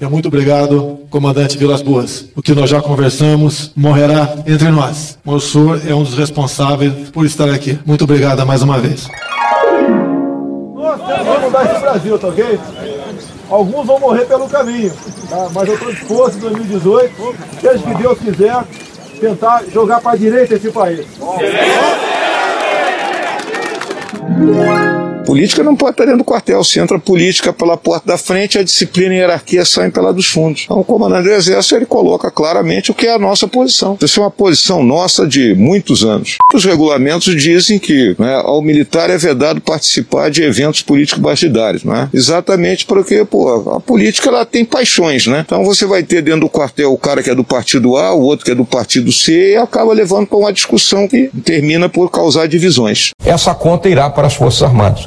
E muito obrigado, comandante Vilas Boas. O que nós já conversamos morrerá entre nós. O senhor é um dos responsáveis por estar aqui. Muito obrigado mais uma vez. Nós temos mudar esse Brasil, tá ok? Alguns vão morrer pelo caminho, tá? mas eu estou disposto em 2018, seja que Deus quiser, tentar jogar para a direita esse país. Política não pode estar dentro do quartel. Se entra política pela porta da frente, a disciplina e a hierarquia saem pela dos fundos. Então, o comandante do Exército ele coloca claramente o que é a nossa posição. Isso é uma posição nossa de muitos anos. Os regulamentos dizem que né, ao militar é vedado participar de eventos políticos partidários, né? Exatamente porque pô, a política ela tem paixões, né? Então você vai ter dentro do quartel o cara que é do partido A, o outro que é do partido C, e acaba levando para uma discussão que termina por causar divisões. Essa conta irá para as Forças Armadas.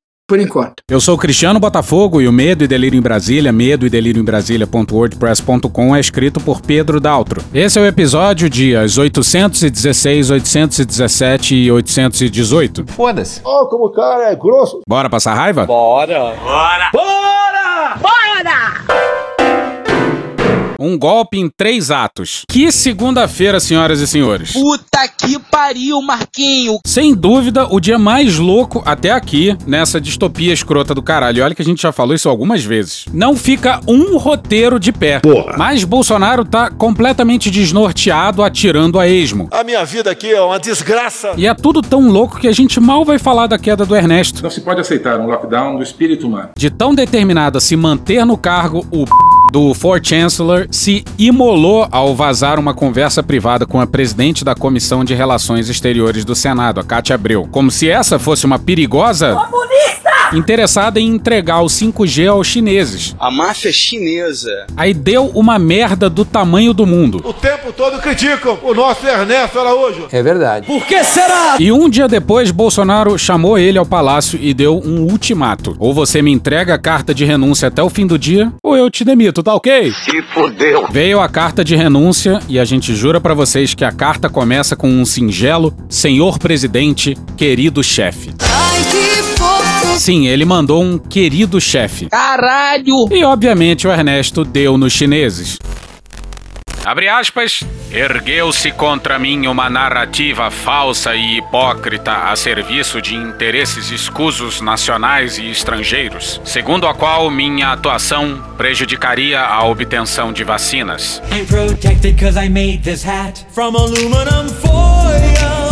Por enquanto. Eu sou o Cristiano Botafogo e o Medo e Delírio em Brasília, medo e delírio em Brasília.wordpress.com é escrito por Pedro Daltro. Esse é o episódio dias 816, 817 e 818. Foda-se. Ó, como o cara é grosso. Bora passar raiva? Bora. Um golpe em três atos. Que segunda-feira, senhoras e senhores. Puta que pariu, Marquinho. Sem dúvida, o dia mais louco até aqui nessa distopia escrota do caralho. Olha que a gente já falou isso algumas vezes. Não fica um roteiro de pé. Porra. Mas Bolsonaro tá completamente desnorteado atirando a esmo. A minha vida aqui é uma desgraça. E é tudo tão louco que a gente mal vai falar da queda do Ernesto. Não se pode aceitar um lockdown do espírito humano. De tão determinado a se manter no cargo, o do For Chancellor se imolou ao vazar uma conversa privada com a presidente da Comissão de Relações Exteriores do Senado, a Cátia Abreu. Como se essa fosse uma perigosa interessada em entregar o 5G aos chineses. A máfia chinesa. Aí deu uma merda do tamanho do mundo. O tempo todo criticam o nosso Ernesto Araújo. É verdade. E um dia depois, Bolsonaro chamou ele ao palácio e deu um ultimato. Ou você me entrega a carta de renúncia até o fim do dia, ou eu te demito, tá ok? Se fodeu. Veio a carta de renúncia e a gente jura pra vocês que a carta começa com um singelo Senhor Presidente, querido chefe. Sim, ele mandou um querido chefe. Caralho. E obviamente o Ernesto deu nos chineses. Abre aspas. Ergueu-se contra mim uma narrativa falsa e hipócrita a serviço de interesses escusos nacionais e estrangeiros, segundo a qual minha atuação prejudicaria a obtenção de vacinas. I'm protected cause I made this hat from aluminum foil.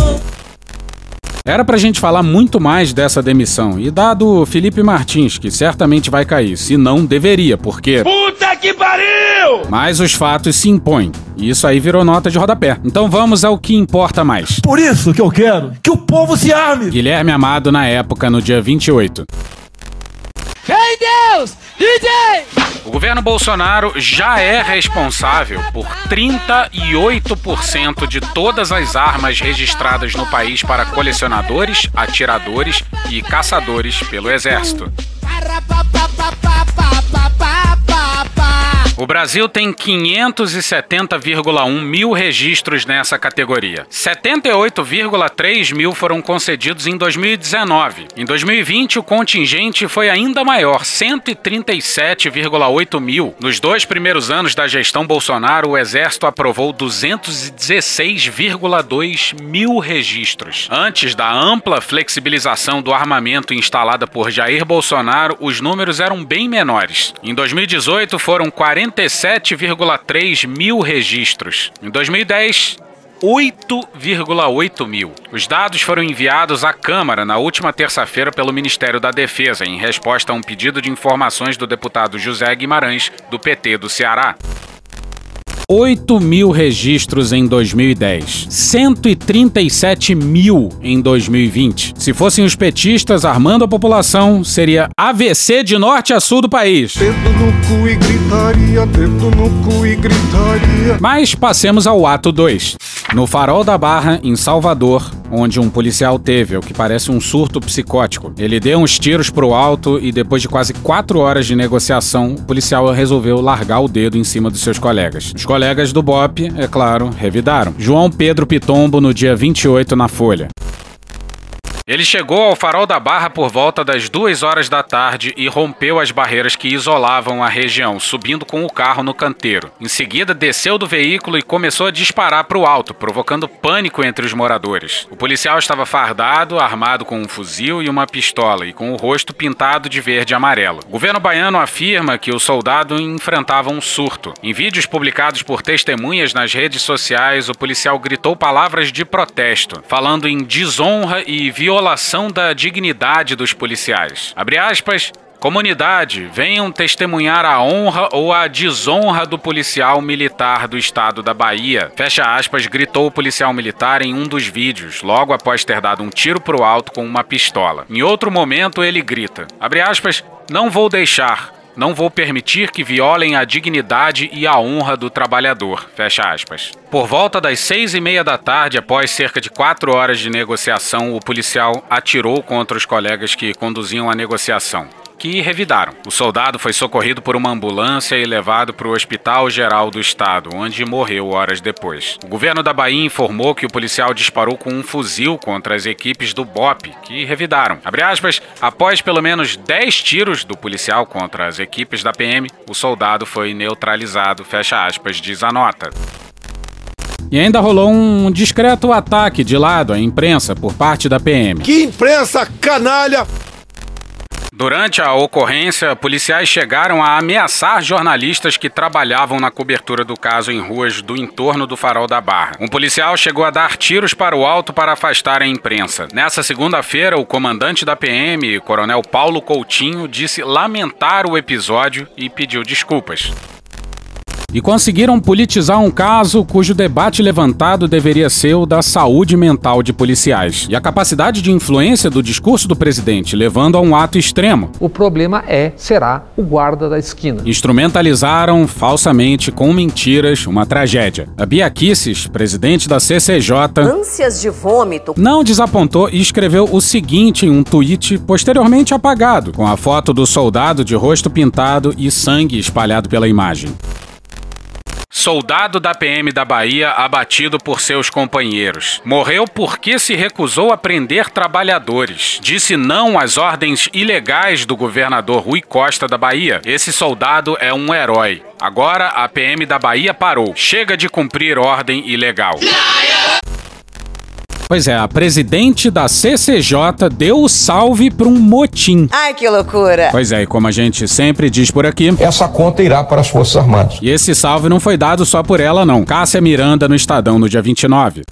Era pra gente falar muito mais dessa demissão, e dado Felipe Martins, que certamente vai cair, se não deveria, porque. Puta que pariu! Mas os fatos se impõem, e isso aí virou nota de rodapé. Então vamos ao que importa mais. Por isso que eu quero que o povo se arme. Guilherme Amado na época, no dia 28. Deus! DJ! O governo Bolsonaro já é responsável por 38% de todas as armas registradas no país para colecionadores, atiradores e caçadores pelo Exército. O Brasil tem 570,1 mil registros nessa categoria. 78,3 mil foram concedidos em 2019. Em 2020, o contingente foi ainda maior, 137,8 mil. Nos dois primeiros anos da gestão Bolsonaro, o Exército aprovou 216,2 mil registros. Antes da ampla flexibilização do armamento instalada por Jair Bolsonaro, os números eram bem menores. Em 2018, foram 47,3 mil registros. Em 2010, 8,8 mil. Os dados foram enviados à Câmara na última terça-feira pelo Ministério da Defesa, em resposta a um pedido de informações do deputado José Guimarães, do PT do Ceará. 8 mil registros em 2010, 137 mil em 2020. Se fossem os petistas armando a população, seria AVC de norte a sul do país. Gritaria, gritaria. Mas passemos ao ato 2. No Farol da Barra, em Salvador, onde um policial teve o que parece um surto psicótico. Ele deu uns tiros pro alto e depois de quase quatro horas de negociação, o policial resolveu largar o dedo em cima dos seus colegas. Os colegas do BOP, é claro, revidaram. João Pedro Pitombo no dia 28 na Folha. Ele chegou ao farol da Barra por volta das duas horas da tarde e rompeu as barreiras que isolavam a região, subindo com o carro no canteiro. Em seguida, desceu do veículo e começou a disparar para o alto, provocando pânico entre os moradores. O policial estava fardado, armado com um fuzil e uma pistola e com o rosto pintado de verde e amarelo. O governo baiano afirma que o soldado enfrentava um surto. Em vídeos publicados por testemunhas nas redes sociais, o policial gritou palavras de protesto, falando em desonra e violação da dignidade dos policiais. Abre aspas. Comunidade, venham testemunhar a honra ou a desonra do policial militar do estado da Bahia. Fecha aspas, gritou o policial militar em um dos vídeos, logo após ter dado um tiro pro alto com uma pistola. Em outro momento, ele grita: Abre aspas, não vou deixar. Não vou permitir que violem a dignidade e a honra do trabalhador. Fecha aspas. Por volta das seis e meia da tarde, após cerca de quatro horas de negociação, o policial atirou contra os colegas que conduziam a negociação que revidaram. O soldado foi socorrido por uma ambulância e levado para o Hospital Geral do Estado, onde morreu horas depois. O governo da Bahia informou que o policial disparou com um fuzil contra as equipes do BOP, que revidaram. Abre aspas, após pelo menos 10 tiros do policial contra as equipes da PM, o soldado foi neutralizado, fecha aspas, diz a nota. E ainda rolou um discreto ataque de lado à imprensa por parte da PM. Que imprensa canalha! Durante a ocorrência, policiais chegaram a ameaçar jornalistas que trabalhavam na cobertura do caso em ruas do entorno do Farol da Barra. Um policial chegou a dar tiros para o alto para afastar a imprensa. Nessa segunda-feira, o comandante da PM, Coronel Paulo Coutinho, disse lamentar o episódio e pediu desculpas e conseguiram politizar um caso cujo debate levantado deveria ser o da saúde mental de policiais e a capacidade de influência do discurso do presidente, levando a um ato extremo. O problema é, será, o guarda da esquina. Instrumentalizaram falsamente com mentiras uma tragédia. A Bia Kicis, presidente da CCJ, ânsias de vômito, não desapontou e escreveu o seguinte em um tweet posteriormente apagado, com a foto do soldado de rosto pintado e sangue espalhado pela imagem. Soldado da PM da Bahia abatido por seus companheiros. Morreu porque se recusou a prender trabalhadores. Disse não às ordens ilegais do governador Rui Costa da Bahia. Esse soldado é um herói. Agora a PM da Bahia parou. Chega de cumprir ordem ilegal. Pois é, a presidente da CCJ deu o salve para um motim. Ai, que loucura! Pois é, e como a gente sempre diz por aqui, essa conta irá para as Forças Armadas. E esse salve não foi dado só por ela, não. Cássia Miranda no Estadão no dia 29.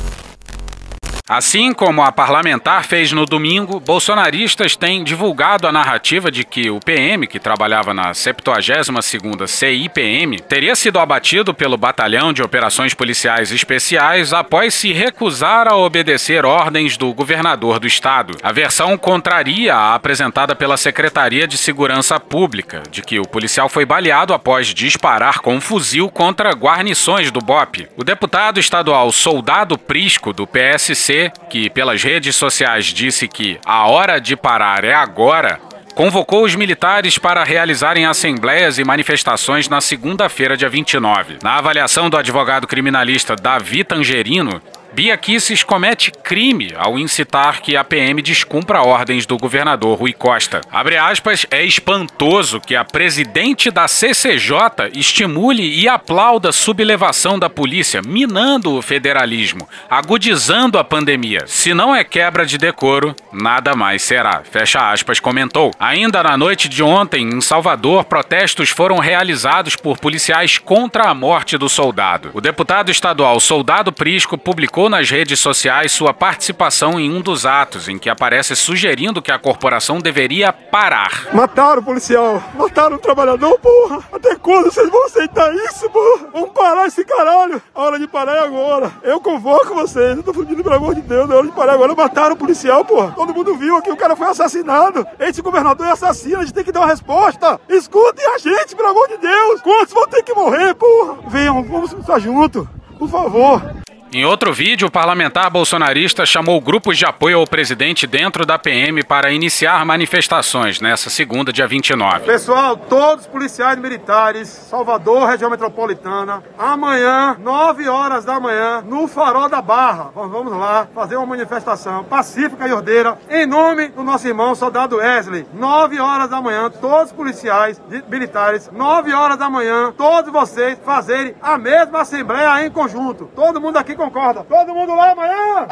Assim como a parlamentar fez no domingo, bolsonaristas têm divulgado a narrativa de que o PM, que trabalhava na 72ª CIPM, teria sido abatido pelo Batalhão de Operações Policiais Especiais após se recusar a obedecer ordens do governador do estado. A versão contraria a apresentada pela Secretaria de Segurança Pública, de que o policial foi baleado após disparar com um fuzil contra guarnições do BOP. O deputado estadual Soldado Prisco, do PSC, que pelas redes sociais disse que a hora de parar é agora, convocou os militares para realizarem assembleias e manifestações na segunda-feira, dia 29. Na avaliação do advogado criminalista Davi Tangerino, Bia Kisses comete crime ao incitar que a PM descumpra ordens do governador Rui Costa. Abre aspas, é espantoso que a presidente da CCJ estimule e aplauda sublevação da polícia, minando o federalismo, agudizando a pandemia. Se não é quebra de decoro, nada mais será. Fecha aspas, comentou. Ainda na noite de ontem, em Salvador, protestos foram realizados por policiais contra a morte do soldado. O deputado estadual Soldado Prisco publicou nas redes sociais sua participação em um dos atos, em que aparece sugerindo que a corporação deveria parar. Mataram o policial, mataram o trabalhador, porra! Até quando vocês vão aceitar isso, porra? Vamos parar esse caralho! A hora de parar é agora! Eu convoco vocês, eu tô fudido pelo amor de Deus, é hora de parar agora. Mataram o policial, porra! Todo mundo viu aqui, o cara foi assassinado! Esse governador é assassino, a gente tem que dar uma resposta! Escutem a gente, pelo amor de Deus! Quantos vão ter que morrer, porra? Venham, vamos estar juntos, por favor! Em outro vídeo, o parlamentar bolsonarista chamou grupos de apoio ao presidente dentro da PM para iniciar manifestações nessa segunda, dia 29. Pessoal, todos os policiais militares, Salvador, região metropolitana, amanhã, 9 horas da manhã, no Farol da Barra. Vamos lá fazer uma manifestação pacífica e ordeira em nome do nosso irmão soldado Wesley. 9 horas da manhã, todos os policiais militares, 9 horas da manhã, todos vocês fazerem a mesma assembleia em conjunto. Todo mundo aqui concorda. Todo mundo lá amanhã?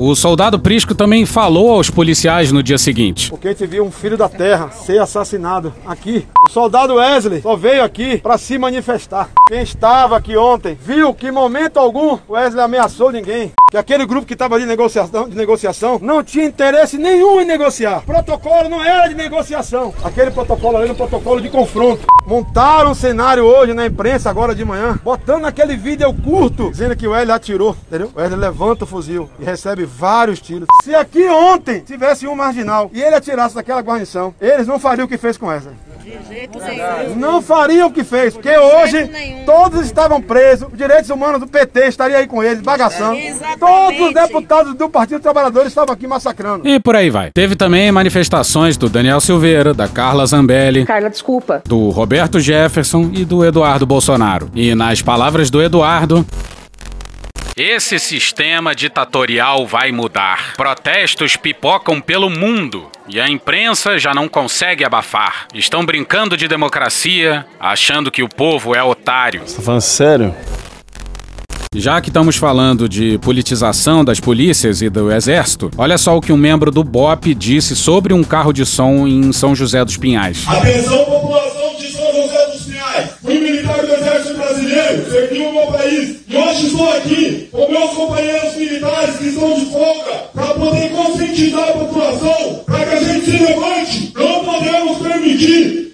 O soldado Prisco também falou aos policiais no dia seguinte. Porque a gente viu um filho da terra ser assassinado aqui. O soldado Wesley só veio aqui para se manifestar. Quem estava aqui ontem viu que em momento algum Wesley ameaçou ninguém. Que aquele grupo que estava de negociação, de negociação não tinha interesse nenhum em negociar. O protocolo não era de negociação. Aquele protocolo ali era um protocolo de confronto. Montaram um cenário hoje na imprensa, agora de manhã, botando aquele vídeo curto, dizendo que o Wesley atirou, entendeu? O Wesley levanta o fuzil e recebe vários tiros. Se aqui ontem tivesse um marginal e ele atirasse daquela guarnição, eles não fariam o que fez com Wesley. Não fariam o que fez, porque hoje todos estavam presos, os direitos humanos do PT estariam aí com eles, bagaçando. Todos os deputados do Partido dos Trabalhadores estavam aqui massacrando. E por aí vai. Teve também manifestações do Daniel Silveira, da Carla Zambelli, Carla, desculpa. do Roberto Jefferson e do Eduardo Bolsonaro. E nas palavras do Eduardo. Esse sistema ditatorial vai mudar. Protestos pipocam pelo mundo e a imprensa já não consegue abafar. Estão brincando de democracia, achando que o povo é otário. Você tá falando sério? Já que estamos falando de politização das polícias e do exército, olha só o que um membro do BOP disse sobre um carro de som em São José dos Pinhais. Atenção, população de São José dos Pinhais. Fui militar do Exército Brasileiro, servi o meu país. Estou aqui com meus companheiros militares que estão de folga para poder conscientizar a população para que a gente se levante. Não podemos permitir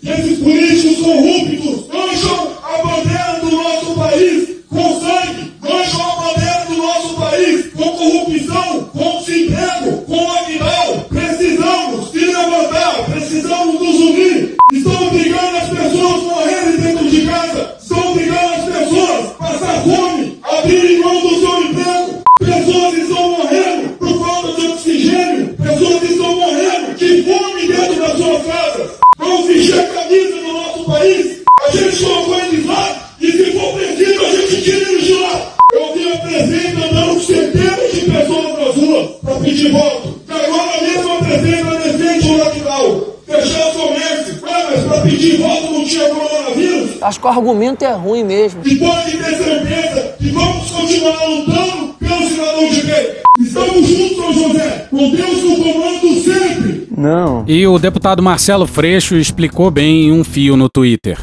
argumento é ruim mesmo. E pode ter certeza que vamos continuar lutando pelo cidadão de bem. Estamos juntos, São José. Com Deus no comando sempre. Não. E o deputado Marcelo Freixo explicou bem em um fio no Twitter.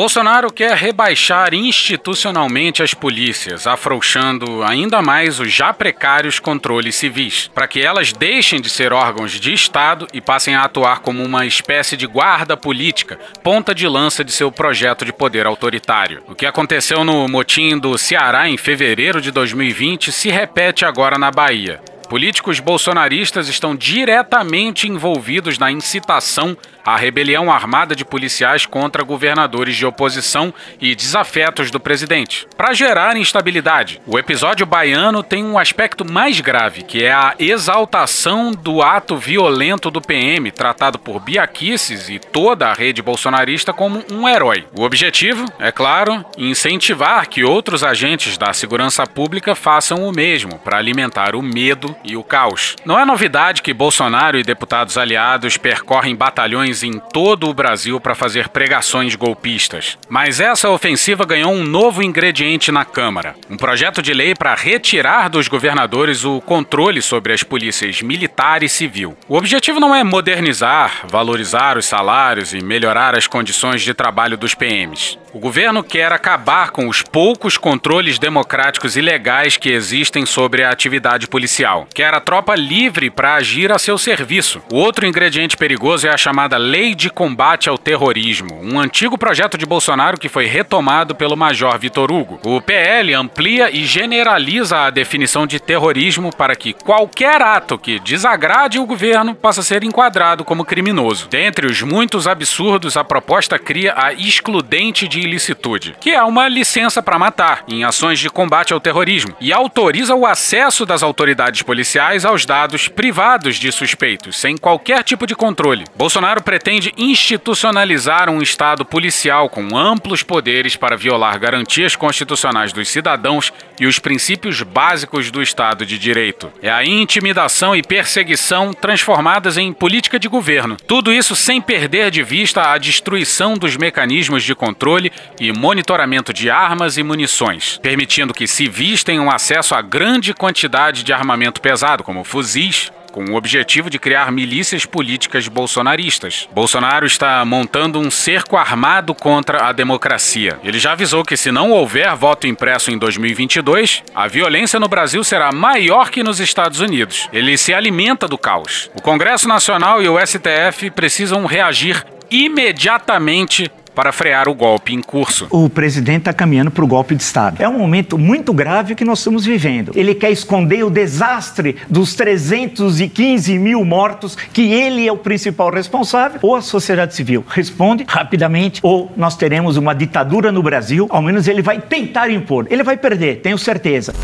Bolsonaro quer rebaixar institucionalmente as polícias, afrouxando ainda mais os já precários controles civis, para que elas deixem de ser órgãos de Estado e passem a atuar como uma espécie de guarda política, ponta de lança de seu projeto de poder autoritário. O que aconteceu no motim do Ceará em fevereiro de 2020 se repete agora na Bahia. Políticos bolsonaristas estão diretamente envolvidos na incitação à rebelião armada de policiais contra governadores de oposição e desafetos do presidente, para gerar instabilidade. O episódio baiano tem um aspecto mais grave, que é a exaltação do ato violento do PM, tratado por Biaquices e toda a rede bolsonarista como um herói. O objetivo, é claro, incentivar que outros agentes da segurança pública façam o mesmo, para alimentar o medo e o caos. Não é novidade que Bolsonaro e deputados aliados percorrem batalhões em todo o Brasil para fazer pregações golpistas. Mas essa ofensiva ganhou um novo ingrediente na Câmara: um projeto de lei para retirar dos governadores o controle sobre as polícias militar e civil. O objetivo não é modernizar, valorizar os salários e melhorar as condições de trabalho dos PMs. O governo quer acabar com os poucos controles democráticos e legais que existem sobre a atividade policial. quer a tropa livre para agir a seu serviço. O outro ingrediente perigoso é a chamada Lei de Combate ao Terrorismo, um antigo projeto de Bolsonaro que foi retomado pelo Major Vitor Hugo. O PL amplia e generaliza a definição de terrorismo para que qualquer ato que desagrade o governo possa ser enquadrado como criminoso. Dentre os muitos absurdos, a proposta cria a excludente de ilicitude, que é uma licença para matar em ações de combate ao terrorismo e autoriza o acesso das autoridades policiais aos dados privados de suspeitos, sem qualquer tipo de controle. Bolsonaro pretende institucionalizar um Estado policial com amplos poderes para violar garantias constitucionais dos cidadãos e os princípios básicos do Estado de Direito. É a intimidação e perseguição transformadas em política de governo. Tudo isso sem perder de vista a destruição dos mecanismos de controle e monitoramento de armas e munições, permitindo que civis tenham acesso a grande quantidade de armamento pesado, como fuzis, com o objetivo de criar milícias políticas bolsonaristas. Bolsonaro está montando um cerco armado contra a democracia. Ele já avisou que se não houver voto impresso em 2022, a violência no Brasil será maior que nos Estados Unidos. Ele se alimenta do caos. O Congresso Nacional e o STF precisam reagir imediatamente para frear o golpe em curso. O presidente está caminhando para o golpe de Estado. É um momento muito grave que nós estamos vivendo. Ele quer esconder o desastre dos 315 mil mortos, que ele é o principal responsável, ou a sociedade civil responde rapidamente, ou nós teremos uma ditadura no Brasil, ao menos ele vai tentar impor. Ele vai perder, tenho certeza.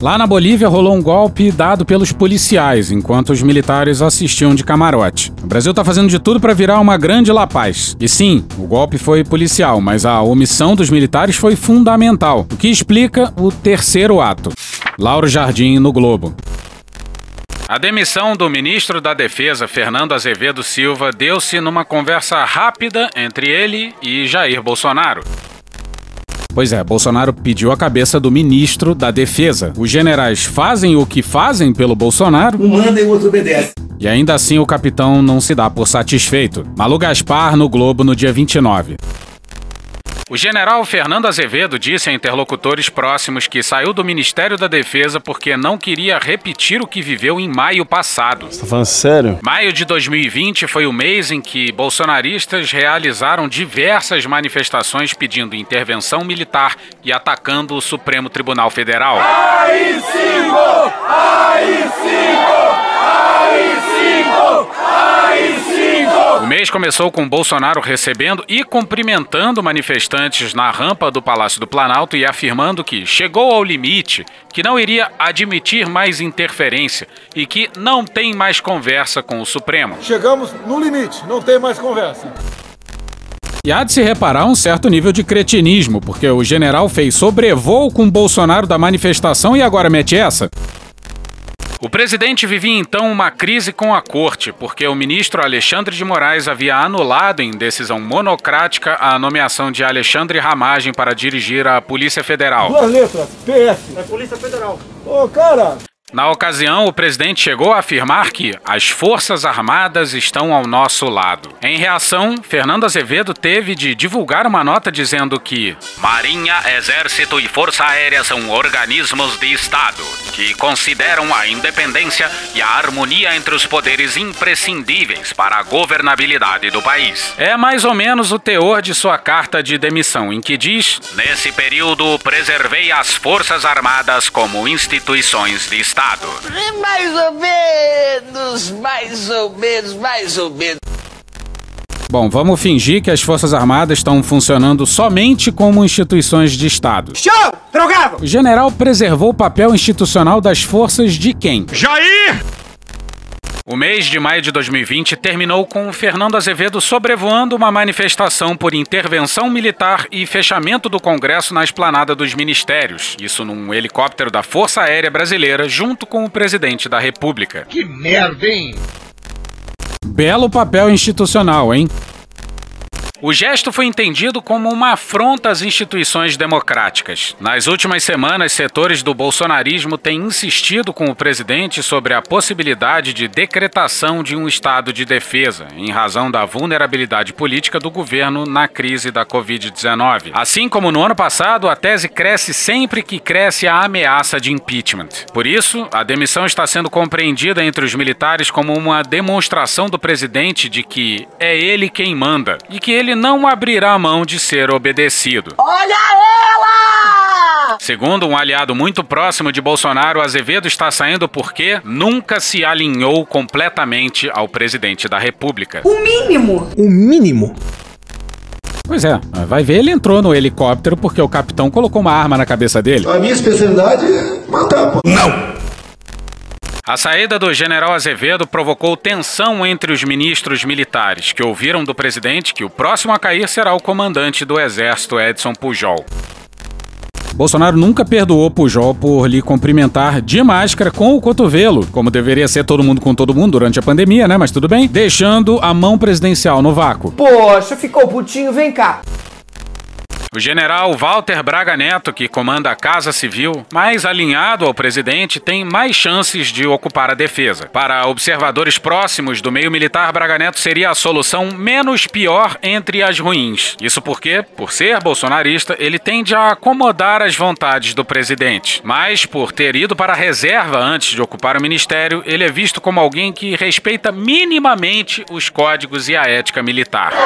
Lá na Bolívia rolou um golpe dado pelos policiais, enquanto os militares assistiam de camarote. O Brasil tá fazendo de tudo para virar uma grande La Paz. E sim, o golpe foi policial, mas a omissão dos militares foi fundamental, o que explica o terceiro ato. Lauro Jardim no Globo. A demissão do ministro da Defesa, Fernando Azevedo Silva, deu-se numa conversa rápida entre ele e Jair Bolsonaro. Pois é, Bolsonaro pediu a cabeça do ministro da Defesa. Os generais fazem o que fazem pelo Bolsonaro. Um manda e o outro obedece. E ainda assim o capitão não se dá por satisfeito. Malu Gaspar no Globo no dia 29. O general Fernando Azevedo disse a interlocutores próximos que saiu do Ministério da Defesa porque não queria repetir o que viveu em maio passado. Você tá falando sério? Maio de 2020 foi o mês em que bolsonaristas realizaram diversas manifestações pedindo intervenção militar e atacando o Supremo Tribunal Federal. AI-5! AI-5! AI-5! AI-5! O mês começou com Bolsonaro recebendo e cumprimentando manifestantes na rampa do Palácio do Planalto e afirmando que chegou ao limite, que não iria admitir mais interferência e que não tem mais conversa com o Supremo. Chegamos no limite, não tem mais conversa. E há de se reparar um certo nível de cretinismo, porque o general fez sobrevoo com Bolsonaro da manifestação e agora mete essa. O presidente vivia então uma crise com a corte, porque o ministro Alexandre de Moraes havia anulado em decisão monocrática a nomeação de Alexandre Ramagem para dirigir a Polícia Federal. Duas letras, PS. É Polícia Federal. Ô, cara, Na ocasião, o presidente chegou a afirmar que as Forças Armadas estão ao nosso lado. Em reação, Fernando Azevedo teve de divulgar uma nota dizendo que Marinha, Exército e Força Aérea são organismos de Estado que consideram a independência e a harmonia entre os poderes imprescindíveis para a governabilidade do país. É mais ou menos o teor de sua carta de demissão, em que diz: Nesse período, preservei as Forças Armadas como instituições de Estado. Mais ou menos, mais ou menos, mais ou menos. Bom, vamos fingir que as Forças Armadas estão funcionando somente como instituições de Estado. Show! Drogado! O general preservou o papel institucional das forças de quem? Jair! O mês de maio de 2020 terminou com o Fernando Azevedo sobrevoando uma manifestação por intervenção militar e fechamento do Congresso na esplanada dos ministérios. Isso num helicóptero da Força Aérea Brasileira, junto com o presidente da República. Que merda, hein? Belo papel institucional, hein? O gesto foi entendido como uma afronta às instituições democráticas. Nas últimas semanas, setores do bolsonarismo têm insistido com o presidente sobre a possibilidade de decretação de um estado de defesa, em razão da vulnerabilidade política do governo na crise da Covid-19. Assim como no ano passado, a tese cresce sempre que cresce a ameaça de impeachment. Por isso, a demissão está sendo compreendida entre os militares como uma demonstração do presidente de que é ele quem manda e que ele não abrirá mão de ser obedecido. Olha ela! Segundo um aliado muito próximo de Bolsonaro, Azevedo está saindo porque nunca se alinhou completamente ao presidente da República. O mínimo. O mínimo. Pois é, vai ver, ele entrou no helicóptero porque o capitão colocou uma arma na cabeça dele. A minha especialidade é matar, pô. Não! A saída do general Azevedo provocou tensão entre os ministros militares, que ouviram do presidente que o próximo a cair será o comandante do exército Edson Pujol. Bolsonaro nunca perdoou Pujol por lhe cumprimentar de máscara com o cotovelo, como deveria ser todo mundo com todo mundo durante a pandemia, né? Mas tudo bem. Deixando a mão presidencial no vácuo. Poxa, ficou putinho, vem cá. O general Walter Braga Neto, que comanda a Casa Civil, mais alinhado ao presidente, tem mais chances de ocupar a defesa. Para observadores próximos do meio militar, Braga Neto seria a solução menos pior entre as ruins. Isso porque, por ser bolsonarista, ele tende a acomodar as vontades do presidente. Mas, por ter ido para a reserva antes de ocupar o ministério, ele é visto como alguém que respeita minimamente os códigos e a ética militar.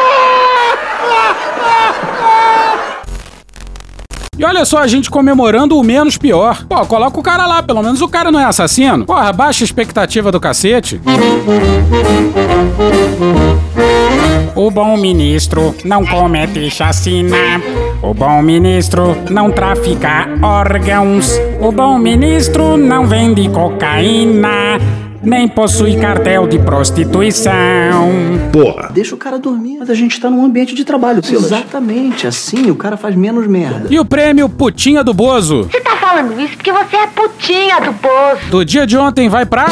E olha só a gente comemorando o menos pior. Pô, coloca o cara lá, pelo menos o cara não é assassino. Porra, baixa expectativa do cacete. O bom ministro não comete chacina. O bom ministro não trafica órgãos. O bom ministro não vende cocaína. Nem possui cartel de prostituição. Porra. Deixa o cara dormir, mas a gente tá num ambiente de trabalho, Silas. Exatamente, assim o cara faz menos merda. E o prêmio Putinha do Bozo? Você tá falando isso porque você é putinha do Bozo. Do dia de ontem vai pra.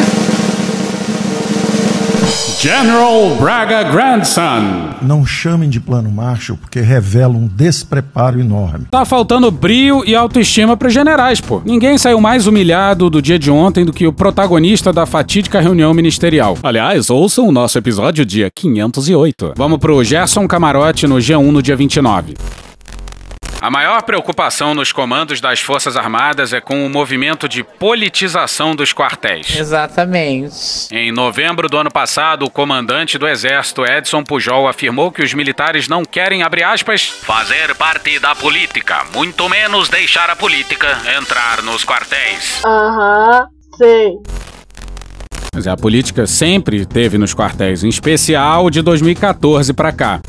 General Braga Grandson. Não chamem de plano Marshall porque revela um despreparo enorme. Tá faltando brio e autoestima pros generais, pô. Ninguém saiu mais humilhado do dia de ontem do que o protagonista da fatídica reunião ministerial. Aliás, ouçam o nosso episódio dia 508. Vamos pro Gerson Camarote no G1 no dia 29. A maior preocupação nos comandos das Forças Armadas é com o movimento de politização dos quartéis. Exatamente. Em novembro do ano passado, o comandante do Exército, Edson Pujol, afirmou que os militares não querem, abre aspas, fazer parte da política, muito menos deixar a política entrar nos quartéis. Aham, sei. Mas a política sempre teve nos quartéis, em especial de 2014 para cá.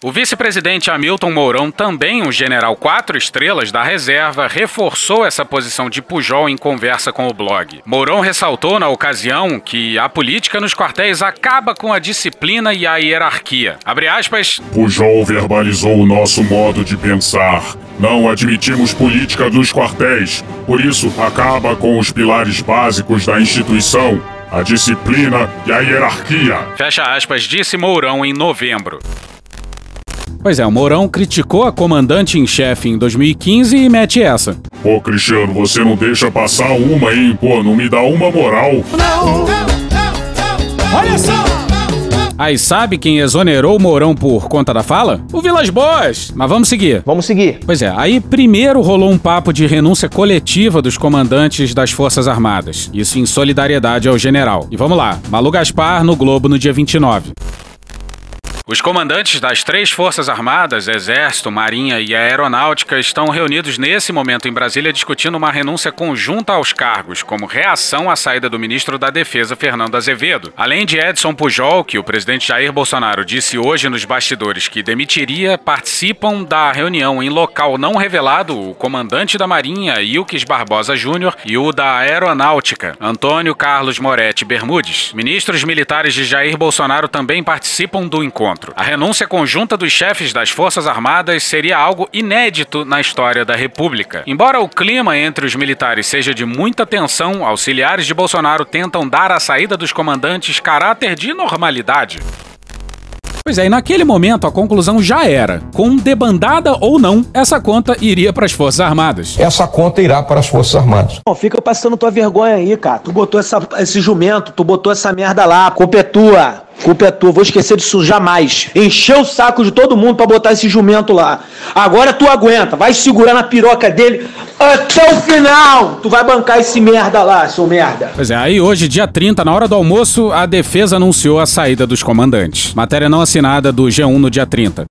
O vice-presidente Hamilton Mourão, também um general quatro estrelas da reserva, reforçou essa posição de Pujol em conversa com o blog. Mourão ressaltou na ocasião que a política nos quartéis acaba com a disciplina e a hierarquia. Abre aspas. Pujol verbalizou o nosso modo de pensar. Não admitimos política nos quartéis, por isso acaba com os pilares básicos da instituição. A disciplina e a hierarquia. Fecha aspas, disse Mourão em novembro. Pois é, o Mourão criticou a comandante em chefe em 2015 e mete essa. Pô, Cristiano, você não deixa passar uma, hein? Pô, não me dá uma moral. Não, não, não, olha só! Aí sabe quem exonerou o Mourão por conta da fala? O Vilas Boas! Mas vamos seguir. Vamos seguir. Pois é, aí primeiro rolou um papo de renúncia coletiva dos comandantes das Forças Armadas. Isso em solidariedade ao general. E vamos lá, Malu Gaspar no Globo no dia 29. Os comandantes das três Forças Armadas, Exército, Marinha e Aeronáutica, estão reunidos nesse momento em Brasília discutindo uma renúncia conjunta aos cargos, como reação à saída do ministro da Defesa, Fernando Azevedo. Além de Edson Pujol, que o presidente Jair Bolsonaro disse hoje nos bastidores que demitiria, participam da reunião em local não revelado o comandante da Marinha, Ilques Barbosa Júnior, e o da Aeronáutica, Antônio Carlos Moretti Bermudes. Ministros militares de Jair Bolsonaro também participam do encontro. A renúncia conjunta dos chefes das Forças Armadas seria algo inédito na história da República. Embora o clima entre os militares seja de muita tensão, auxiliares de Bolsonaro tentam dar à saída dos comandantes caráter de normalidade. Pois é, e naquele momento a conclusão já era: com debandada ou não, essa conta iria para as Forças Armadas. Essa conta irá para as Forças Armadas. Não, fica passando tua vergonha aí, cara. Tu botou essa, esse jumento, tu botou essa merda lá. A culpa é tua. Culpa é tua, vou esquecer disso jamais. Encheu o saco de todo mundo pra botar esse jumento lá. Agora tu aguenta, vai segurar na piroca dele até o final. Tu vai bancar esse merda lá, seu merda. Pois é, aí hoje, dia 30, na hora do almoço, a defesa anunciou a saída dos comandantes. Matéria não assinada do G1 no dia 30.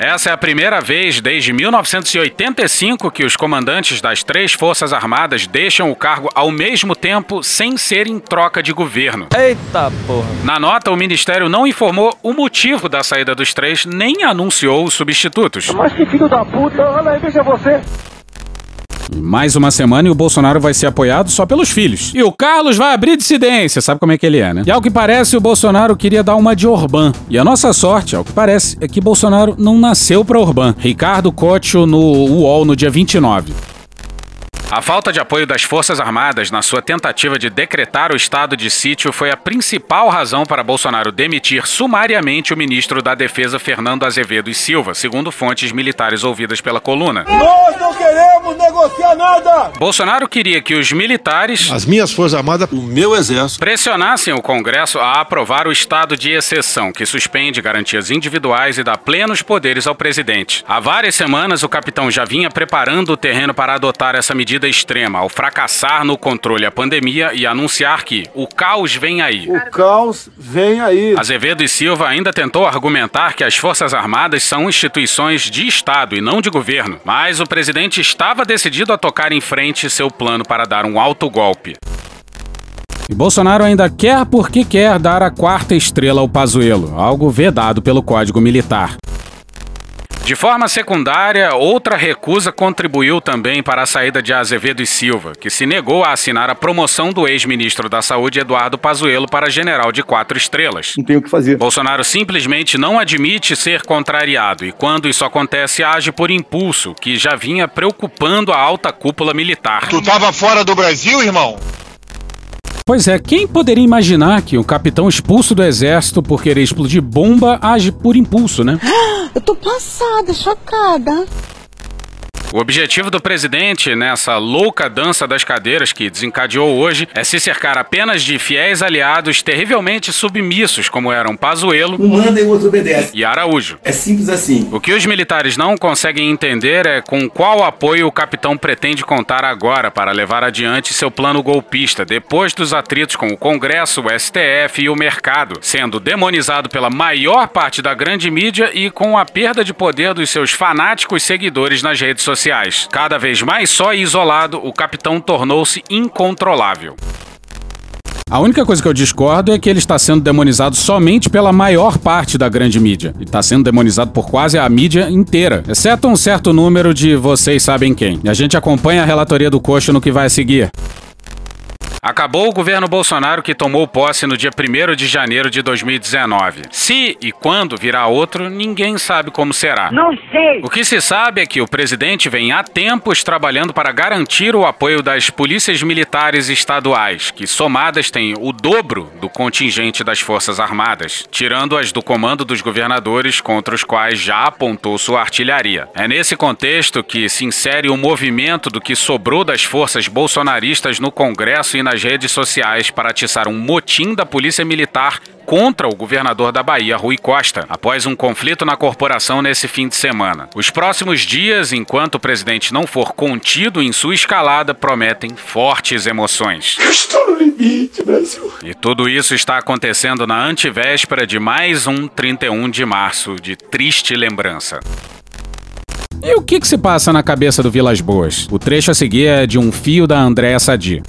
Essa é a primeira vez desde 1985 que os comandantes das três Forças Armadas deixam o cargo ao mesmo tempo sem ser em troca de governo. Eita porra. Na nota, o Ministério não informou o motivo da saída dos três, nem anunciou os substitutos. Mas que filho da puta, olha aí, veja você. Mais uma semana e o Bolsonaro vai ser apoiado só pelos filhos. E o Carlos vai abrir dissidência, sabe como é que ele é, né? E ao que parece, o Bolsonaro queria dar uma de Orbán. E a nossa sorte, ao que parece, é que Bolsonaro não nasceu pra Orbán. Ricardo Cotio no UOL no dia 29. A falta de apoio das Forças Armadas na sua tentativa de decretar o estado de sítio foi a principal razão para Bolsonaro demitir sumariamente o ministro da Defesa Fernando Azevedo e Silva, segundo fontes militares ouvidas pela coluna. Nós não queremos negociar nada! Bolsonaro queria que os militares, As minhas Forças Armadas, o meu exército, pressionassem o Congresso a aprovar o estado de exceção, que suspende garantias individuais e dá plenos poderes ao presidente. Há várias semanas, o capitão já vinha preparando o terreno para adotar essa medida extrema, ao fracassar no controle à pandemia e anunciar que o caos vem aí. O caos vem aí. Azevedo e Silva ainda tentou argumentar que as Forças Armadas são instituições de Estado e não de governo, mas o presidente estava decidido a tocar em frente seu plano para dar um alto golpe. E Bolsonaro ainda quer porque quer dar a quarta estrela ao Pazuello, algo vedado pelo Código Militar. De forma secundária, outra recusa contribuiu também para a saída de Azevedo e Silva, que se negou a assinar a promoção do ex-ministro da Saúde Eduardo Pazuello para general de quatro estrelas. Não tem o que fazer. Bolsonaro simplesmente não admite ser contrariado e, quando isso acontece, age por impulso, que já vinha preocupando a alta cúpula militar. Tu tava fora do Brasil, irmão? Pois é, quem poderia imaginar que um capitão expulso do exército por querer explodir bomba age por impulso, né? Eu tô passada, chocada. O objetivo do presidente nessa louca dança das cadeiras que desencadeou hoje é se cercar apenas de fiéis aliados terrivelmente submissos, como eram Pazuello Um manda e o outro obedece. e Araújo. É simples assim. O que os militares não conseguem entender é com qual apoio o capitão pretende contar agora para levar adiante seu plano golpista, depois dos atritos com o Congresso, o STF e o mercado, sendo demonizado pela maior parte da grande mídia e com a perda de poder dos seus fanáticos seguidores nas redes sociais. Cada vez mais só e isolado, o capitão tornou-se incontrolável. A única coisa que eu discordo é que ele está sendo demonizado somente pela maior parte da grande mídia. Ele está sendo demonizado por quase a mídia inteira, exceto um certo número de vocês sabem quem. E a gente acompanha a relatoria do Coxo no que vai seguir. Acabou o governo Bolsonaro que tomou posse no dia 1 de janeiro de 2019. Se e quando virá outro, ninguém sabe como será. Não sei. O que se sabe é que o presidente vem há tempos trabalhando para garantir o apoio das polícias militares estaduais, que somadas têm o dobro do contingente das Forças Armadas, tirando as do comando dos governadores contra os quais já apontou sua artilharia. É nesse contexto que se insere o movimento do que sobrou das forças bolsonaristas no Congresso e nas redes sociais para atiçar um motim da Polícia Militar contra o governador da Bahia, Rui Costa, após um conflito na corporação nesse fim de semana. Os próximos dias, enquanto o presidente não for contido em sua escalada, prometem fortes emoções. Estou no limite, Brasil. E tudo isso está acontecendo na antevéspera de mais um 31 de março de triste lembrança. E o que, que se passa na cabeça do Vilas Boas? O trecho a seguir é de um fio da Andréa Sadi.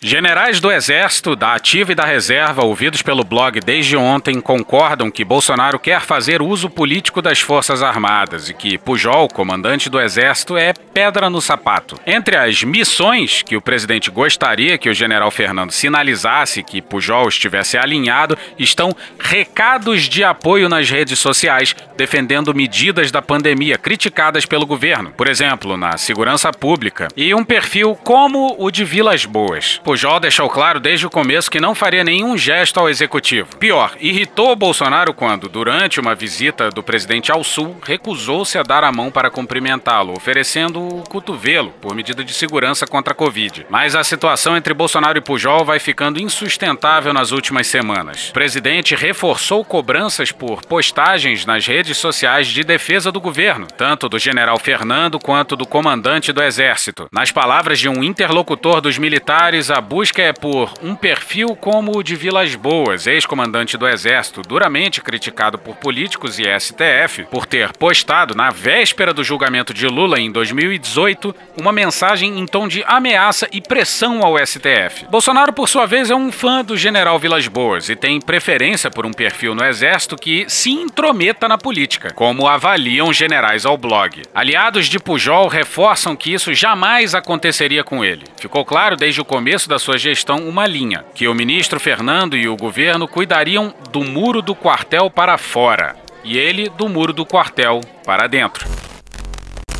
Generais do Exército, da Ativa e da Reserva, ouvidos pelo blog desde ontem, concordam que Bolsonaro quer fazer uso político das Forças Armadas e que Pujol, comandante do Exército, é pedra no sapato. Entre as missões que o presidente gostaria que o general Fernando sinalizasse que Pujol estivesse alinhado estão recados de apoio nas redes sociais defendendo medidas da pandemia criticadas pelo governo, por exemplo, na segurança pública, e um perfil como o de Vilas Boas. Pujol deixou claro desde o começo que não faria nenhum gesto ao executivo. Pior, irritou Bolsonaro quando, durante uma visita do presidente ao Sul, recusou-se a dar a mão para cumprimentá-lo, oferecendo o cotovelo por medida de segurança contra a Covid. Mas a situação entre Bolsonaro e Pujol vai ficando insustentável nas últimas semanas. O presidente reforçou cobranças por postagens nas redes sociais de defesa do governo, tanto do general Fernando quanto do comandante do Exército. Nas palavras de um interlocutor dos militares, a busca é por um perfil como o de Vilas Boas, ex-comandante do Exército, duramente criticado por políticos e STF por ter postado na véspera do julgamento de Lula em 2018 uma mensagem em tom de ameaça e pressão ao STF. Bolsonaro, por sua vez, é um fã do general Vilas Boas e tem preferência por um perfil no Exército que se intrometa na política, como avaliam generais ao blog. Aliados de Pujol reforçam que isso jamais aconteceria com ele. Ficou claro desde o começo da sua gestão uma linha, que o ministro Fernando e o governo cuidariam do muro do quartel para fora e ele do muro do quartel para dentro.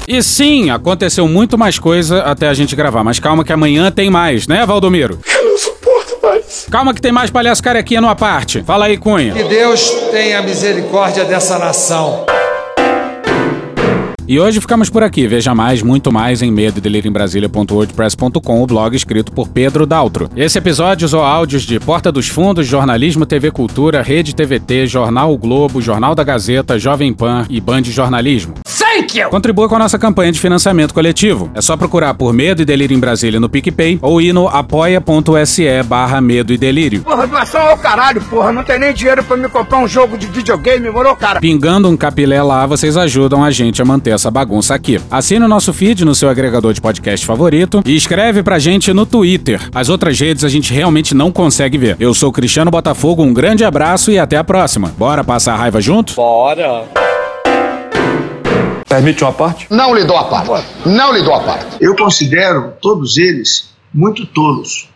E sim, aconteceu muito mais coisa até a gente gravar, mas calma que amanhã tem mais, né, Valdomiro? Eu não suporto mais. Calma que tem mais palhaço carequinha numa parte. Fala aí, Cunha. Que Deus tenha misericórdia dessa nação. E hoje ficamos por aqui. Veja mais, muito mais em medo em Brasília.wordpress.com, o blog escrito por Pedro Daltro. Esse episódio usou áudios de Porta dos Fundos, Jornalismo TV Cultura, Rede TVT, Jornal o Globo, Jornal da Gazeta, Jovem Pan e Band Jornalismo. Thank you! Contribua com a nossa campanha de financiamento coletivo. É só procurar por Medo e Delírio em Brasília no PicPay ou ir no apoia.se barra Medo e Delírio. Porra, doação ao caralho, porra. Não tem nem dinheiro pra me comprar um jogo de videogame, morou, cara? Pingando um capilé lá, vocês ajudam a gente a manter essa bagunça aqui. Assine o nosso feed no seu agregador de podcast favorito e escreve pra gente no Twitter. As outras redes a gente realmente não consegue ver. Eu sou Cristiano Botafogo, um grande abraço e até a próxima. Bora passar a raiva junto? Bora. Permite uma parte? Não lhe dou a parte. Não lhe dou a parte. Eu considero todos eles muito tolos.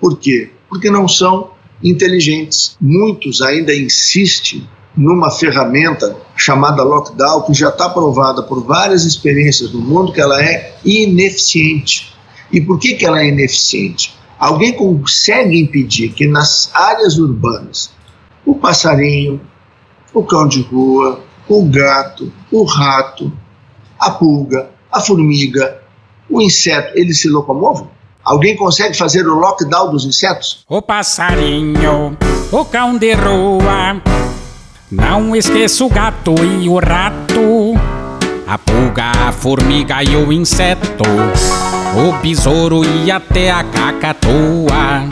Por quê? Porque não são inteligentes. Muitos ainda insistem numa ferramenta chamada lockdown, que já está provada por várias experiências no mundo que ela é ineficiente. E por que, que ela é ineficiente? Alguém consegue impedir que nas áreas urbanas o passarinho, o cão de rua, o gato, o rato, a pulga, a formiga, o inseto, eles se locomovam? Alguém consegue fazer o lockdown dos insetos? O passarinho, o cão de rua, não esqueça o gato e o rato, a pulga, a formiga e o inseto, o besouro e até a cacatua.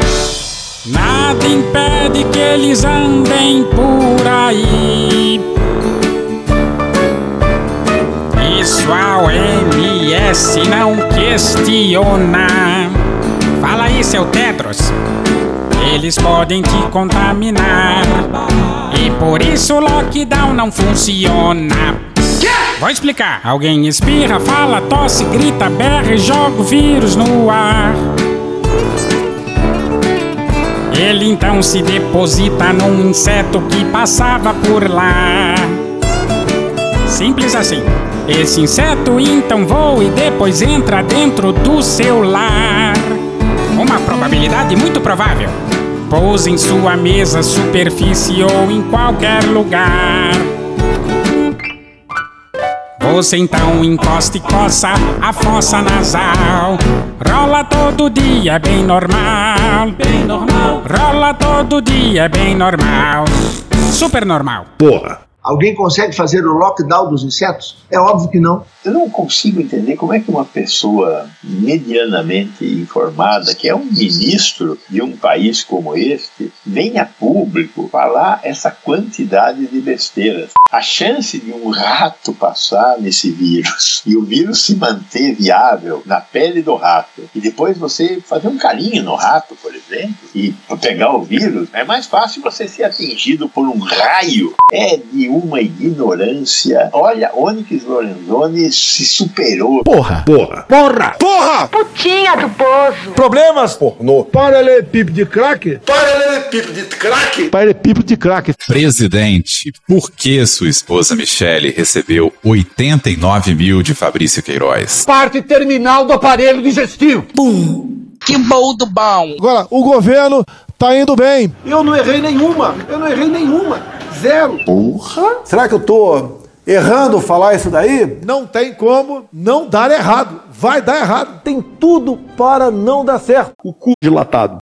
Nada impede que eles andem por aí. Isso a OMS não questiona. Fala aí, seu Tedros. Eles podem te contaminar. E por isso o lockdown não funciona. Vou explicar. Alguém espirra, fala, tosse, grita, berra e joga o vírus no ar. Ele então se deposita num inseto que passava por lá. Simples assim. Esse inseto então voa e depois entra dentro do seu lar. Uma probabilidade muito provável. Pousa em sua mesa, superfície ou em qualquer lugar. Você então encosta e coça a fossa nasal. Rola todo dia, bem normal. Bem normal. Rola todo dia, bem normal. Super normal. Porra! Alguém consegue fazer o lockdown dos insetos? É óbvio que não. Eu não consigo entender como é que uma pessoa medianamente informada, que é um ministro de um país como este, vem a público falar essa quantidade de besteiras. A chance de um rato passar nesse vírus e o vírus se manter viável na pele do rato e depois você fazer um carinho no rato, por exemplo, e pegar o vírus, é mais fácil você ser atingido por um raio. É de uma ignorância. Olha, Onyx Lorenzoni se superou. Porra! Porra! Porra! Porra! Putinha do poço. Problemas? Pornô. Paralelepípedo de crack? Paralelepípedo de crack? Paralelepípedo de crack. Presidente, por que sua esposa Michele recebeu 89 mil de Fabrício Queiroz? Parte terminal do aparelho digestivo. Pum. Que boldo bom. Agora, o governo tá indo bem. Eu não errei nenhuma. Eu não errei nenhuma. Zero. Porra. Será que eu tô errando falar isso daí? Não tem como não dar errado. Vai dar errado. Tem tudo para não dar certo. O cu dilatado.